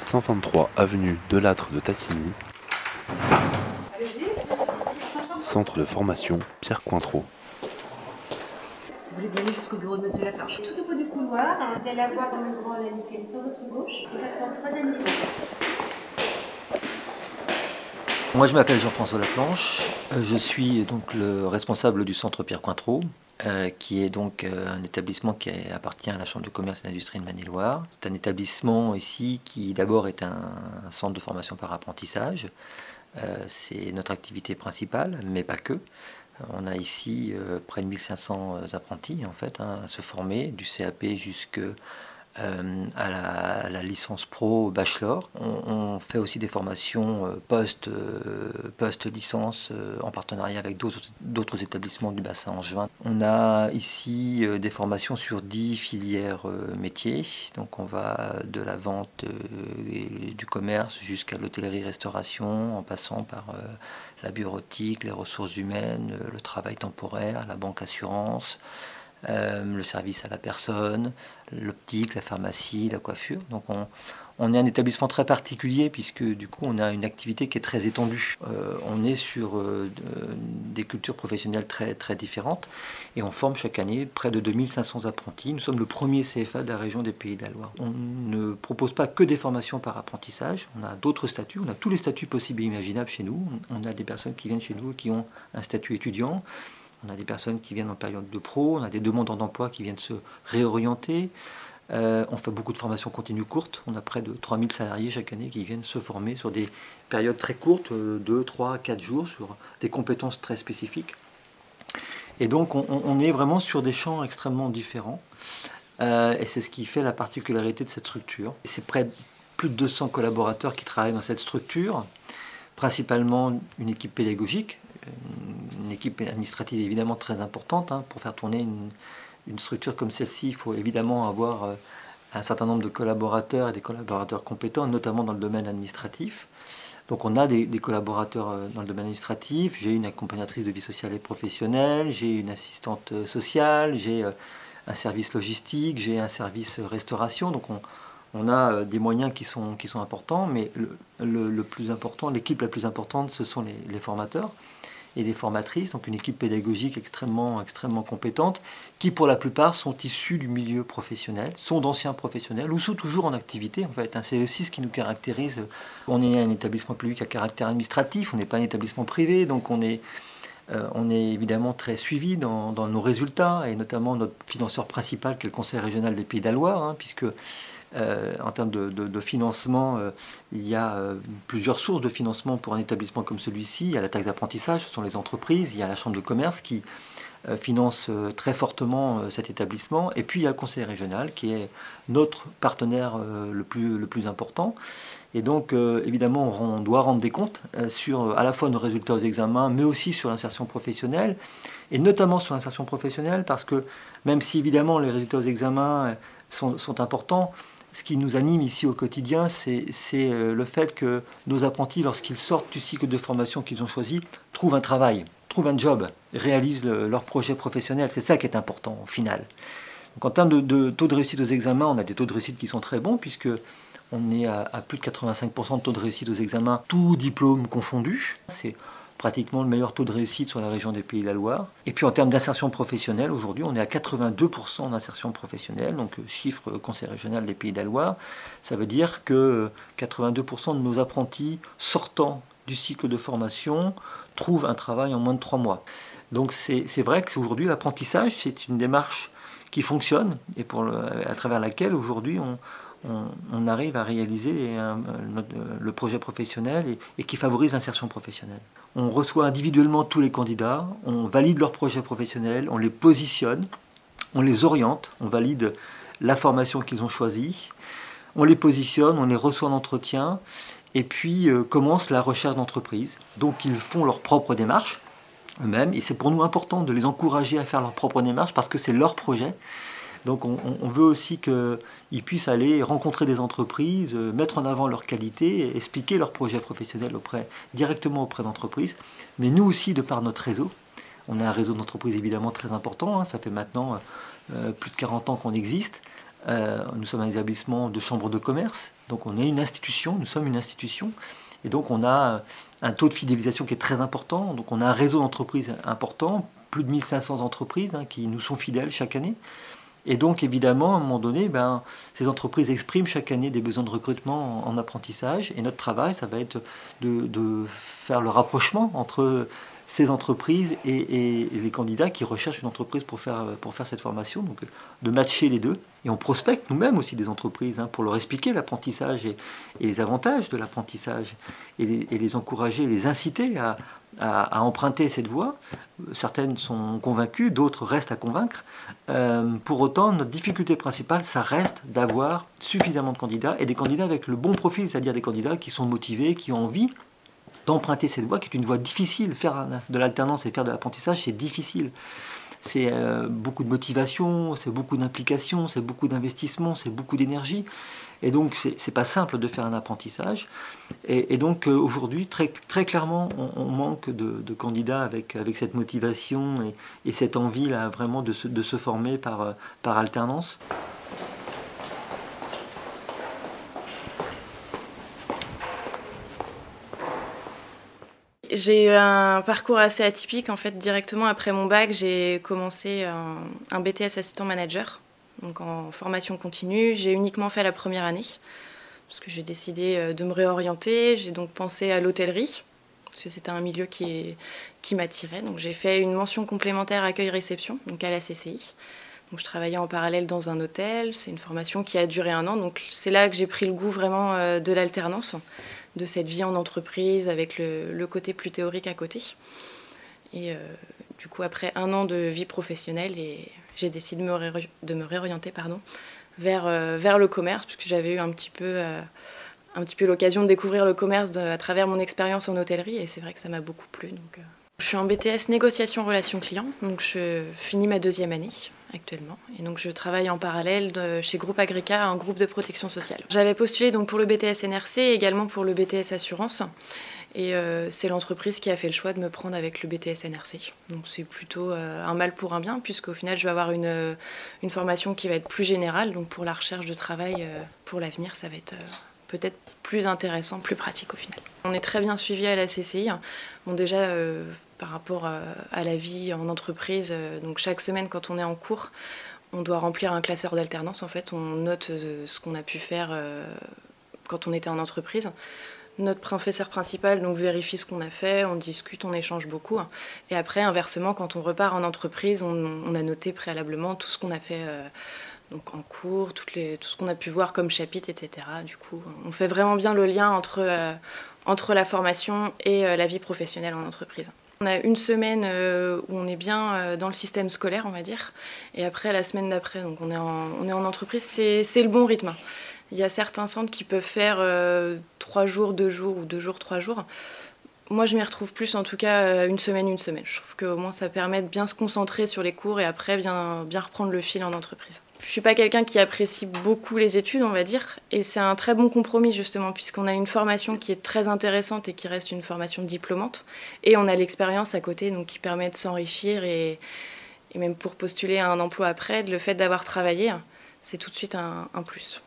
123 avenue de Lattre de Tassigny, Centre de formation Pierre Cointreau. Si vous voulez bien aller jusqu'au bureau de Monsieur Laplanche. Tout au bout du couloir, vous allez avoir dans le grand la escalier sur votre gauche, et ça sera au troisième niveau. Moi, je m'appelle Jean-François Laplanche. Euh, Je suis donc le responsable du centre Pierre Cointreau, euh, qui est donc euh, un établissement qui appartient à la Chambre de commerce et d'industrie de Maine-et-Loire. C'est un établissement ici qui d'abord est un, centre de formation par apprentissage. Euh, C'est notre activité principale, mais pas que. On a ici près de 1500 apprentis en fait hein, à se former, du CAP jusque euh, à, la, licence pro bachelor. On, fait aussi des formations euh, post, euh, post-licence euh, en partenariat avec d'autres établissements du bassin angevin. On a ici des formations sur 10 filières métiers. Donc on va de la vente et du commerce jusqu'à l'hôtellerie-restauration en passant par la bureautique, les ressources humaines, le travail temporaire, la banque assurance, euh, le service à la personne, l'optique, la pharmacie, la coiffure. Donc on, est un établissement très particulier puisque du coup on a une activité qui est très étendue. Euh, on est sur euh, de- des cultures professionnelles très, très différentes et on forme chaque année près de 2500 apprentis. Nous sommes le premier CFA de la région des Pays de la Loire. On ne propose pas que des formations par apprentissage, on a d'autres statuts, on a tous les statuts possibles et imaginables chez nous. On a des personnes qui viennent chez nous qui ont un statut étudiant. On a des personnes qui viennent en période de pro, on a des demandeurs d'emploi qui viennent se réorienter. Euh, on fait beaucoup de formations continues courtes. On a près de 3000 salariés chaque année qui viennent se former sur des périodes très courtes, 2, 3, 4 jours, sur des compétences très spécifiques. Et donc on, est vraiment sur des champs extrêmement différents. Euh, et c'est ce qui fait la particularité de cette structure. C'est près de plus de 200 collaborateurs qui travaillent dans cette structure, principalement une équipe pédagogique, une équipe administrative évidemment très importante. hein. Pour faire tourner une, structure comme celle-ci, il faut évidemment avoir euh, un certain nombre de collaborateurs et des collaborateurs compétents, notamment dans le domaine administratif. Donc on a des, collaborateurs euh, dans le domaine administratif, j'ai une accompagnatrice de vie sociale et professionnelle, j'ai une assistante euh, sociale, j'ai un service logistique, j'ai un service restauration. Donc on, a des moyens qui sont, qui sont importants, mais le, plus important, l'équipe la plus importante, ce sont les formateurs et les formatrices, donc une équipe pédagogique extrêmement, extrêmement compétente, qui pour la plupart sont issus du milieu professionnel, sont d'anciens professionnels ou sont toujours en activité en fait. hein. C'est aussi ce qui nous caractérise. On est un établissement public à caractère administratif, on n'est pas un établissement privé, donc on est, euh, on est évidemment très suivi dans, nos résultats, et notamment notre financeur principal qui est le Conseil régional des Pays de la Loire, hein, puisque euh, en termes de, financement, euh, il y a plusieurs sources de financement pour un établissement comme celui-ci. Il y a la taxe d'apprentissage, ce sont les entreprises, il y a la chambre de commerce qui finance euh, très fortement euh, cet établissement, et puis il y a le conseil régional qui est notre partenaire euh, le, plus, le plus important. Et donc, euh, évidemment, on, doit rendre des comptes euh, sur euh, à la fois nos résultats aux examens, mais aussi sur l'insertion professionnelle, et notamment sur l'insertion professionnelle, parce que même si évidemment les résultats aux examens euh, sont, sont importants, ce qui nous anime ici au quotidien, c'est euh, le fait que nos apprentis, lorsqu'ils sortent du cycle de formation qu'ils ont choisi, trouvent un travail, trouvent un job, réalisent le- leur projet professionnel. C'est ça qui est important au final. Donc, en termes de, taux de réussite aux examens, on a des taux de réussite qui sont très bons, puisque on est à, plus de 85% de taux de réussite aux examens, tout diplôme confondu. C'est pratiquement le meilleur taux de réussite sur la région des Pays de la Loire. Et puis en termes d'insertion professionnelle, aujourd'hui, on est à 82% d'insertion professionnelle, donc euh, chiffre euh, Conseil régional des Pays de la Loire. Ça veut dire que euh, 82% de nos apprentis sortant du cycle de formation trouvent un travail en moins de 3 mois. Donc c'est c'est vrai qu'aujourd'hui, l'apprentissage, c'est une démarche qui fonctionne et pour à travers laquelle aujourd'hui on, arrive à réaliser un- notre- le projet professionnel et, et qui favorise l'insertion professionnelle. On reçoit individuellement tous les candidats, on valide leur projet professionnel, on les positionne, on les oriente, on valide la formation qu'ils ont choisie, on les positionne, on les reçoit en entretien, et puis euh, commence la recherche d'entreprise. Donc ils font leur propre démarche eux-mêmes, et c'est pour nous important de les encourager à faire leur propre démarche parce que c'est leur projet. Donc on, veut aussi qu'ils puissent aller rencontrer des entreprises, euh, mettre en avant leur qualité, et expliquer leur projet professionnel auprès, directement auprès d'entreprises. Mais nous aussi, de par notre réseau, on a un réseau d'entreprises évidemment très important, hein, ça fait maintenant euh, plus de 40 ans qu'on existe. Nous sommes un établissement de chambre de commerce, donc on est une institution, nous sommes une institution. Et donc on a un taux de fidélisation qui est très important, donc on a un réseau d'entreprises important, plus de 1500 entreprises hein, qui nous sont fidèles chaque année. Et donc, évidemment, à un moment donné, ben, ces entreprises expriment chaque année des besoins de recrutement en, apprentissage. Et notre travail, ça va être de, faire le rapprochement entre ces entreprises et, les candidats qui recherchent une entreprise pour faire, pour faire cette formation. Donc, de matcher les deux. Et on prospecte nous-mêmes aussi des entreprises hein, pour leur expliquer l'apprentissage et, les avantages de l'apprentissage et les, encourager, les inciter à, à, emprunter cette voie. Certaines sont convaincues, d'autres restent à convaincre. Euh, pour autant, notre difficulté principale, ça reste d'avoir suffisamment de candidats et des candidats avec le bon profil, c'est-à-dire des candidats qui sont motivés, qui ont envie d'emprunter cette voie, qui est une voie difficile. Faire de l'alternance et faire de l'apprentissage, c'est difficile. C'est euh, beaucoup de motivation, c'est beaucoup d'implication, c'est beaucoup d'investissement, c'est beaucoup d'énergie. Et donc, ce n'est pas simple de faire un apprentissage. Et, donc, euh, aujourd'hui, très, clairement, on, manque de, candidats avec, cette motivation et, cette envie là, vraiment de se, former par, euh, par alternance. J'ai eu un parcours assez atypique. En fait, directement après mon bac, j'ai commencé un, un BTS assistant manager donc en formation continue. J'ai uniquement fait la première année, parce que j'ai décidé euh, de me réorienter. J'ai donc pensé à l'hôtellerie, parce que c'était un milieu qui, qui m'attirait. Donc j'ai fait une mention complémentaire accueil-réception, donc à la CCI. Donc je travaillais en parallèle dans un hôtel. C'est une formation qui a duré un an. Donc c'est là que j'ai pris le goût vraiment euh, de l'alternance, de cette vie en entreprise avec le, côté plus théorique à côté. Et euh, du coup, après un an de vie professionnelle et j'ai décidé de me, réorienter pardon, vers, euh, vers le commerce, puisque j'avais eu un petit peu, euh, peu l'occasion de découvrir le commerce à travers mon expérience en hôtellerie, et c'est vrai que ça m'a beaucoup plu. Donc. Je suis en BTS négociation relations clients, donc je finis ma deuxième année actuellement. Et donc je travaille en parallèle chez Groupe Agrica, un groupe de protection sociale. J'avais postulé donc pour le BTS NRC et également pour le BTS Assurance. Et euh, c'est l'entreprise qui a fait le choix de me prendre avec le BTS NRC. Donc c'est plutôt euh, un mal pour un bien, puisqu'au final, je vais avoir une, euh, une, formation qui va être plus générale. Donc pour la recherche de travail pour l'avenir, ça va être peut-être plus intéressant, plus pratique au final. On est très bien suivi à la CCI. Bon, déjà, par rapport à la vie en entreprise, donc chaque semaine, quand on est en cours, on doit remplir un classeur d'alternance. En fait, on note ce qu'on a pu faire quand on était en entreprise. Notre professeur principal donc vérifie ce qu'on a fait, on discute, on échange beaucoup. Et après, inversement, quand on repart en entreprise, on, a noté préalablement tout ce qu'on a fait euh, donc en cours, tout ce qu'on a pu voir comme chapitre, etc. Du coup, on fait vraiment bien le lien entre, euh, entre la formation et euh, la vie professionnelle en entreprise. On a une semaine où on est bien dans le système scolaire, on va dire, et après la semaine d'après, donc on est en, on est en entreprise, c'est le bon rythme. Il y a certains centres qui peuvent faire euh, trois jours, deux jours ou deux jours, trois jours. Moi, je m'y retrouve plus, en tout cas, euh, une semaine, une semaine. Je trouve qu'au moins, ça permet de bien se concentrer sur les cours et après, bien, bien reprendre le fil en entreprise. Je ne suis pas quelqu'un qui apprécie beaucoup les études, on va dire, et c'est un très bon compromis, justement, puisqu'on a une formation qui est très intéressante et qui reste une formation diplômante, et on a l'expérience à côté, donc qui permet de s'enrichir et, et, même pour postuler à un emploi après, le fait d'avoir travaillé, c'est tout de suite un, un plus.